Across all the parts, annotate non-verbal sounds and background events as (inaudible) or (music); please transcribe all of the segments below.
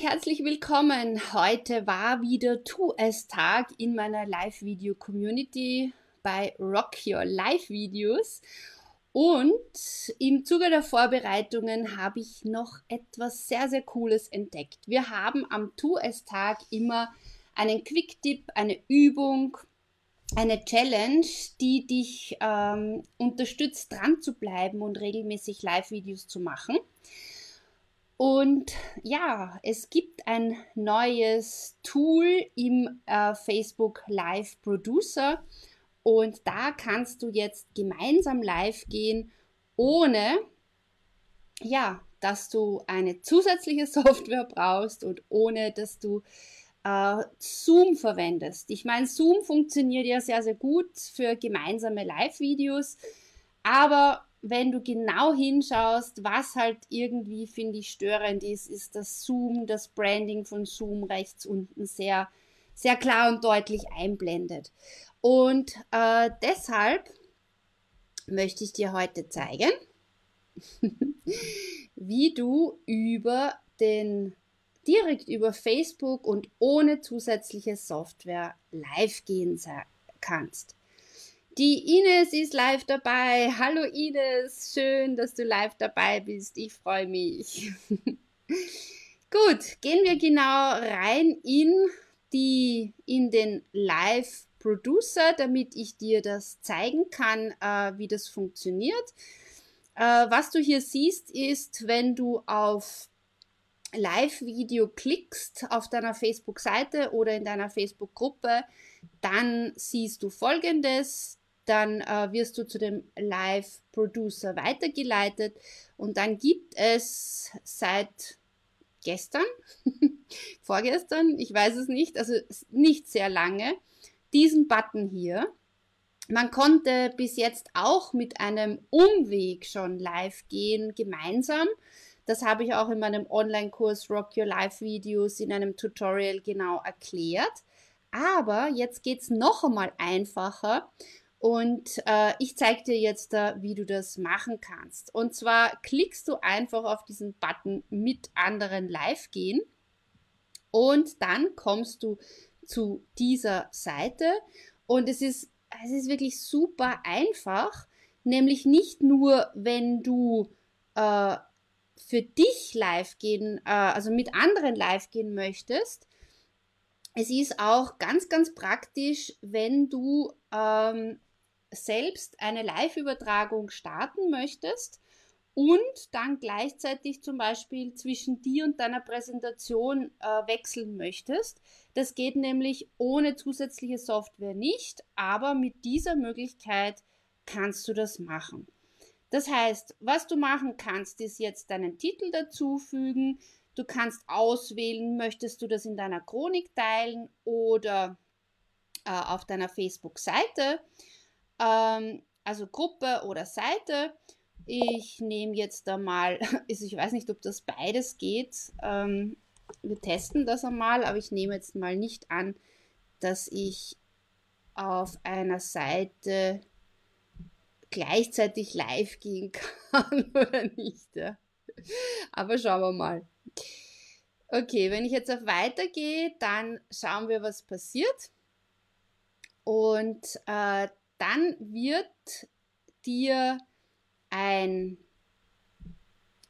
Herzlich willkommen. Heute war wieder Tu es Tag in meiner Live-Video-Community bei Rock Your Live-Videos. Und im Zuge der Vorbereitungen habe ich noch etwas sehr, sehr Cooles entdeckt. Wir haben am Tu es Tag immer einen Quick-Tipp, eine Übung, eine Challenge, die dich ähm, unterstützt, dran zu bleiben und regelmäßig Live-Videos zu machen. Und ja, es gibt ein neues Tool im äh, Facebook Live Producer und da kannst du jetzt gemeinsam live gehen, ohne ja, dass du eine zusätzliche (laughs) Software brauchst und ohne dass du äh, Zoom verwendest. Ich meine, Zoom funktioniert ja sehr, sehr gut für gemeinsame Live-Videos, aber wenn du genau hinschaust, was halt irgendwie, finde ich, störend ist, ist das Zoom, das Branding von Zoom rechts unten sehr, sehr klar und deutlich einblendet. Und äh, deshalb möchte ich dir heute zeigen, (laughs) wie du über den direkt über Facebook und ohne zusätzliche Software live gehen kannst. Die Ines ist live dabei. Hallo Ines, schön, dass du live dabei bist. Ich freue mich. (laughs) Gut, gehen wir genau rein in die in den Live Producer, damit ich dir das zeigen kann, äh, wie das funktioniert. Äh, was du hier siehst, ist, wenn du auf Live-Video klickst auf deiner Facebook-Seite oder in deiner Facebook-Gruppe, dann siehst du folgendes dann äh, wirst du zu dem Live-Producer weitergeleitet und dann gibt es seit gestern, (laughs) vorgestern, ich weiß es nicht, also nicht sehr lange, diesen Button hier. Man konnte bis jetzt auch mit einem Umweg schon live gehen, gemeinsam. Das habe ich auch in meinem Online-Kurs Rock Your Life Videos in einem Tutorial genau erklärt. Aber jetzt geht es noch einmal einfacher. Und äh, ich zeige dir jetzt, äh, wie du das machen kannst. Und zwar klickst du einfach auf diesen Button mit anderen live gehen. Und dann kommst du zu dieser Seite. Und es ist, es ist wirklich super einfach, nämlich nicht nur, wenn du äh, für dich live gehen, äh, also mit anderen live gehen möchtest, es ist auch ganz, ganz praktisch, wenn du ähm, selbst eine Live-Übertragung starten möchtest und dann gleichzeitig zum Beispiel zwischen dir und deiner Präsentation äh, wechseln möchtest. Das geht nämlich ohne zusätzliche Software nicht, aber mit dieser Möglichkeit kannst du das machen. Das heißt, was du machen kannst, ist jetzt deinen Titel dazufügen. Du kannst auswählen, möchtest du das in deiner Chronik teilen oder äh, auf deiner Facebook-Seite ähm, also Gruppe oder Seite. Ich nehme jetzt da mal, (laughs) also ich weiß nicht, ob das beides geht. Ähm, wir testen das einmal, aber ich nehme jetzt mal nicht an, dass ich auf einer Seite gleichzeitig live gehen (laughs) kann oder nicht. Ja. Aber schauen wir mal. Okay, wenn ich jetzt auf Weitergehe, dann schauen wir, was passiert. Und äh, dann wird dir ein,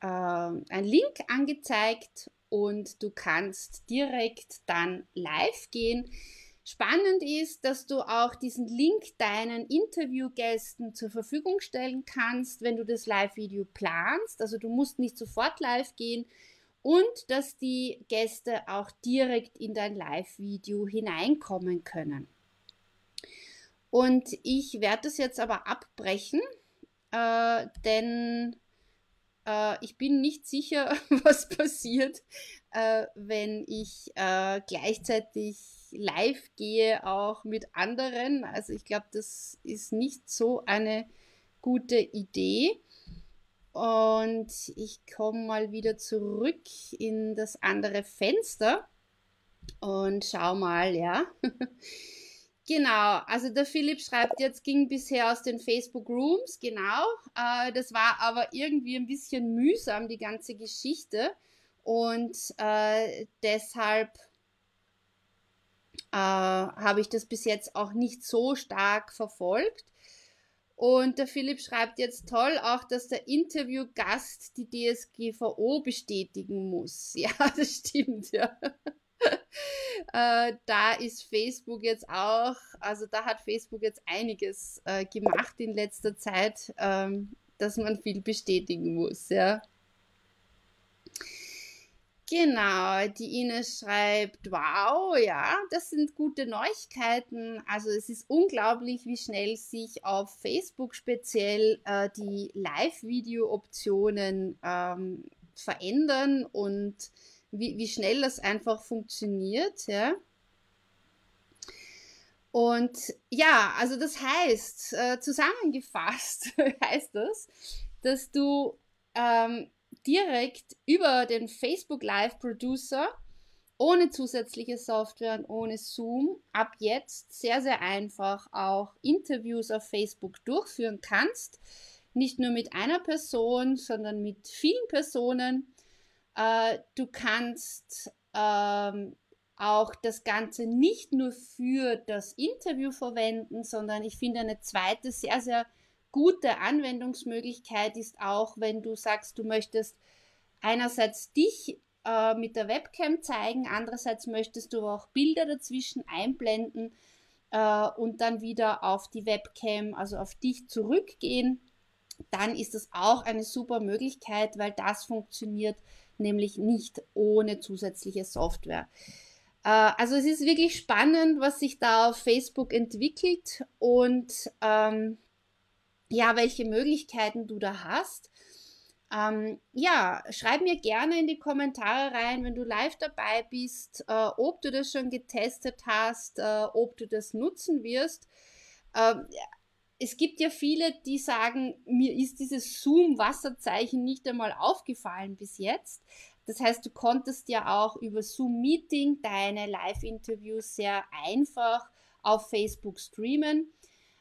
äh, ein Link angezeigt und du kannst direkt dann live gehen. Spannend ist, dass du auch diesen Link deinen Interviewgästen zur Verfügung stellen kannst, wenn du das Live-Video planst. Also du musst nicht sofort live gehen und dass die Gäste auch direkt in dein Live-Video hineinkommen können. Und ich werde das jetzt aber abbrechen, äh, denn äh, ich bin nicht sicher, (laughs) was passiert, äh, wenn ich äh, gleichzeitig live gehe, auch mit anderen. Also ich glaube, das ist nicht so eine gute Idee. Und ich komme mal wieder zurück in das andere Fenster und schau mal, ja. (laughs) Genau, also der Philipp schreibt jetzt, ging bisher aus den Facebook Rooms, genau. Äh, das war aber irgendwie ein bisschen mühsam, die ganze Geschichte. Und äh, deshalb äh, habe ich das bis jetzt auch nicht so stark verfolgt. Und der Philipp schreibt jetzt toll auch, dass der Interviewgast die DSGVO bestätigen muss. (laughs) Ja, das stimmt, ja. (laughs) äh, da ist Facebook jetzt auch, also da hat Facebook jetzt einiges äh, gemacht in letzter Zeit, ähm, dass man viel bestätigen muss, ja. Genau, die Ines schreibt, wow, ja, das sind gute Neuigkeiten. Also es ist unglaublich, wie schnell sich auf Facebook speziell äh, die Live-Video-Optionen ähm, verändern und wie, wie schnell das einfach funktioniert, ja. Und ja, also das heißt, äh, zusammengefasst (laughs) heißt das, dass du ähm, direkt über den Facebook Live Producer ohne zusätzliche Software und ohne Zoom ab jetzt sehr, sehr einfach auch Interviews auf Facebook durchführen kannst. Nicht nur mit einer Person, sondern mit vielen Personen äh, du kannst ähm, auch das Ganze nicht nur für das Interview verwenden, sondern ich finde eine zweite sehr, sehr gute Anwendungsmöglichkeit ist auch, wenn du sagst, du möchtest einerseits dich äh, mit der Webcam zeigen, andererseits möchtest du auch Bilder dazwischen einblenden äh, und dann wieder auf die Webcam, also auf dich zurückgehen. Dann ist das auch eine super Möglichkeit, weil das funktioniert nämlich nicht ohne zusätzliche Software. Äh, also es ist wirklich spannend, was sich da auf Facebook entwickelt und ähm, ja, welche Möglichkeiten du da hast. Ähm, ja, schreib mir gerne in die Kommentare rein, wenn du live dabei bist, äh, ob du das schon getestet hast, äh, ob du das nutzen wirst. Ähm, es gibt ja viele, die sagen, mir ist dieses Zoom-Wasserzeichen nicht einmal aufgefallen bis jetzt. Das heißt, du konntest ja auch über Zoom-Meeting deine Live-Interviews sehr einfach auf Facebook streamen.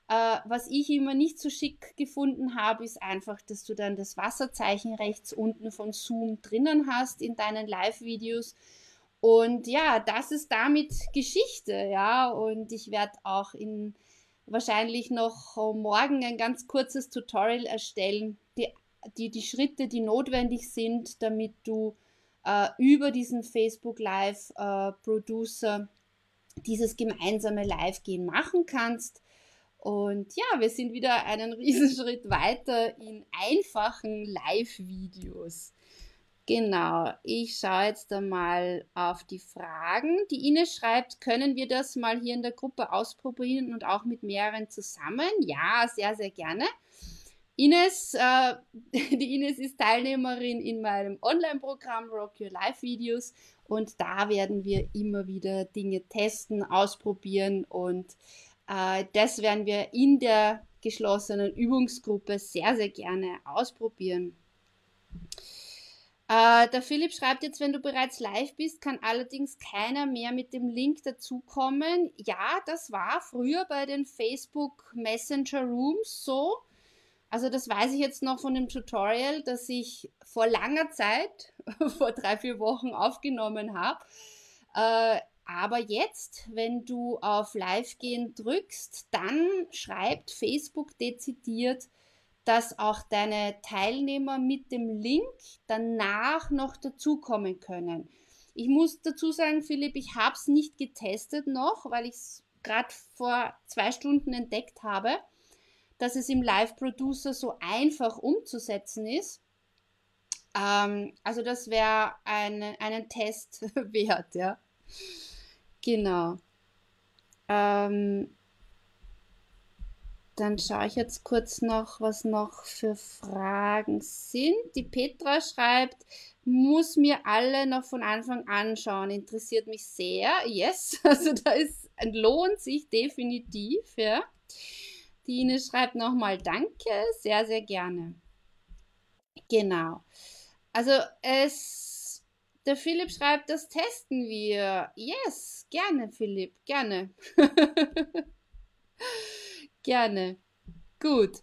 Äh, was ich immer nicht so schick gefunden habe, ist einfach, dass du dann das Wasserzeichen rechts unten von Zoom drinnen hast in deinen Live-Videos. Und ja, das ist damit Geschichte, ja. Und ich werde auch in wahrscheinlich noch morgen ein ganz kurzes Tutorial erstellen, die, die, die Schritte, die notwendig sind, damit du äh, über diesen Facebook Live äh, Producer dieses gemeinsame Live-Gehen machen kannst. Und ja, wir sind wieder einen (laughs) Riesenschritt weiter in einfachen Live-Videos. Genau, ich schaue jetzt einmal auf die Fragen. Die Ines schreibt, können wir das mal hier in der Gruppe ausprobieren und auch mit mehreren zusammen? Ja, sehr, sehr gerne. Ines, äh, (laughs) die Ines ist Teilnehmerin in meinem Online-Programm Rock Your Life Videos und da werden wir immer wieder Dinge testen, ausprobieren und äh, das werden wir in der geschlossenen Übungsgruppe sehr, sehr gerne ausprobieren. Äh, der Philipp schreibt jetzt, wenn du bereits live bist, kann allerdings keiner mehr mit dem Link dazukommen. Ja, das war früher bei den Facebook Messenger Rooms so. Also das weiß ich jetzt noch von dem Tutorial, das ich vor langer Zeit, (laughs) vor drei, vier Wochen aufgenommen habe. Äh, aber jetzt, wenn du auf Live gehen drückst, dann schreibt Facebook dezidiert, dass auch deine Teilnehmer mit dem Link danach noch dazukommen können. Ich muss dazu sagen, Philipp, ich habe es nicht getestet noch, weil ich es gerade vor zwei Stunden entdeckt habe, dass es im Live Producer so einfach umzusetzen ist. Ähm, also das wäre ein, einen Test (laughs) wert, ja. Genau. Ähm, dann schaue ich jetzt kurz noch, was noch für Fragen sind. Die Petra schreibt, muss mir alle noch von Anfang anschauen. Interessiert mich sehr. Yes, (laughs) also da ist lohnt sich definitiv, ja. Die Ines schreibt nochmal Danke, sehr, sehr gerne. Genau. Also es, der Philipp schreibt, das testen wir. Yes, gerne, Philipp, gerne. (laughs) gerne. Gut.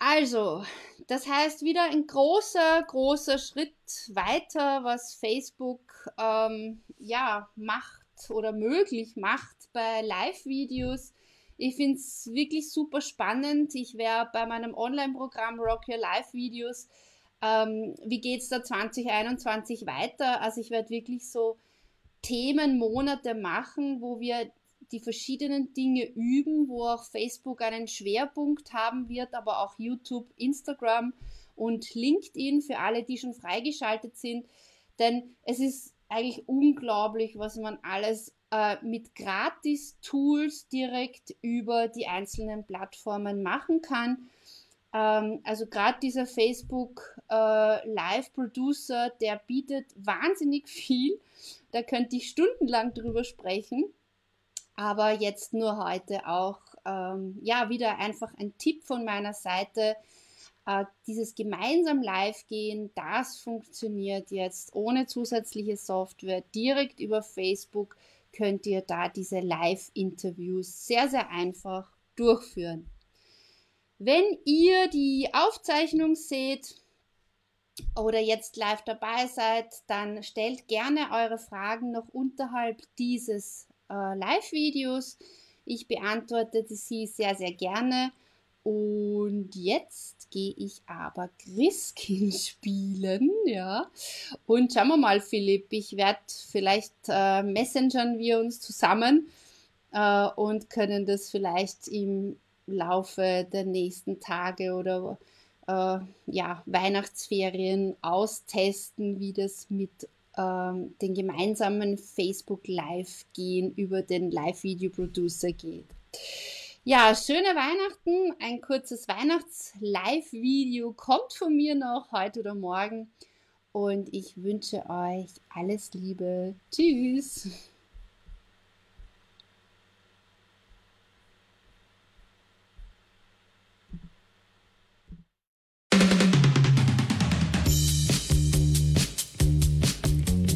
Also, das heißt wieder ein großer, großer Schritt weiter, was Facebook ähm, ja macht oder möglich macht bei Live-Videos. Ich finde es wirklich super spannend. Ich werde bei meinem Online-Programm Rock Your Live-Videos, ähm, wie geht es da 2021 weiter? Also ich werde wirklich so Themenmonate machen, wo wir die verschiedenen Dinge üben, wo auch Facebook einen Schwerpunkt haben wird, aber auch YouTube, Instagram und LinkedIn für alle, die schon freigeschaltet sind. Denn es ist eigentlich unglaublich, was man alles äh, mit Gratis-Tools direkt über die einzelnen Plattformen machen kann. Ähm, also gerade dieser Facebook äh, Live Producer, der bietet wahnsinnig viel. Da könnte ich stundenlang drüber sprechen. Aber jetzt nur heute auch, ähm, ja, wieder einfach ein Tipp von meiner Seite. Äh, dieses gemeinsam live gehen, das funktioniert jetzt ohne zusätzliche Software. Direkt über Facebook könnt ihr da diese Live-Interviews sehr, sehr einfach durchführen. Wenn ihr die Aufzeichnung seht oder jetzt live dabei seid, dann stellt gerne eure Fragen noch unterhalb dieses äh, Live-Videos. Ich beantworte sie sehr, sehr gerne. Und jetzt gehe ich aber Griskin (laughs) spielen, ja. Und schauen wir mal, Philipp, ich werde vielleicht äh, messengern wir uns zusammen äh, und können das vielleicht im Laufe der nächsten Tage oder äh, ja, Weihnachtsferien austesten, wie das mit ähm, den gemeinsamen Facebook Live gehen über den Live Video Producer geht. Ja, schöne Weihnachten. Ein kurzes Weihnachts-Live-Video kommt von mir noch heute oder morgen. Und ich wünsche euch alles Liebe. Tschüss.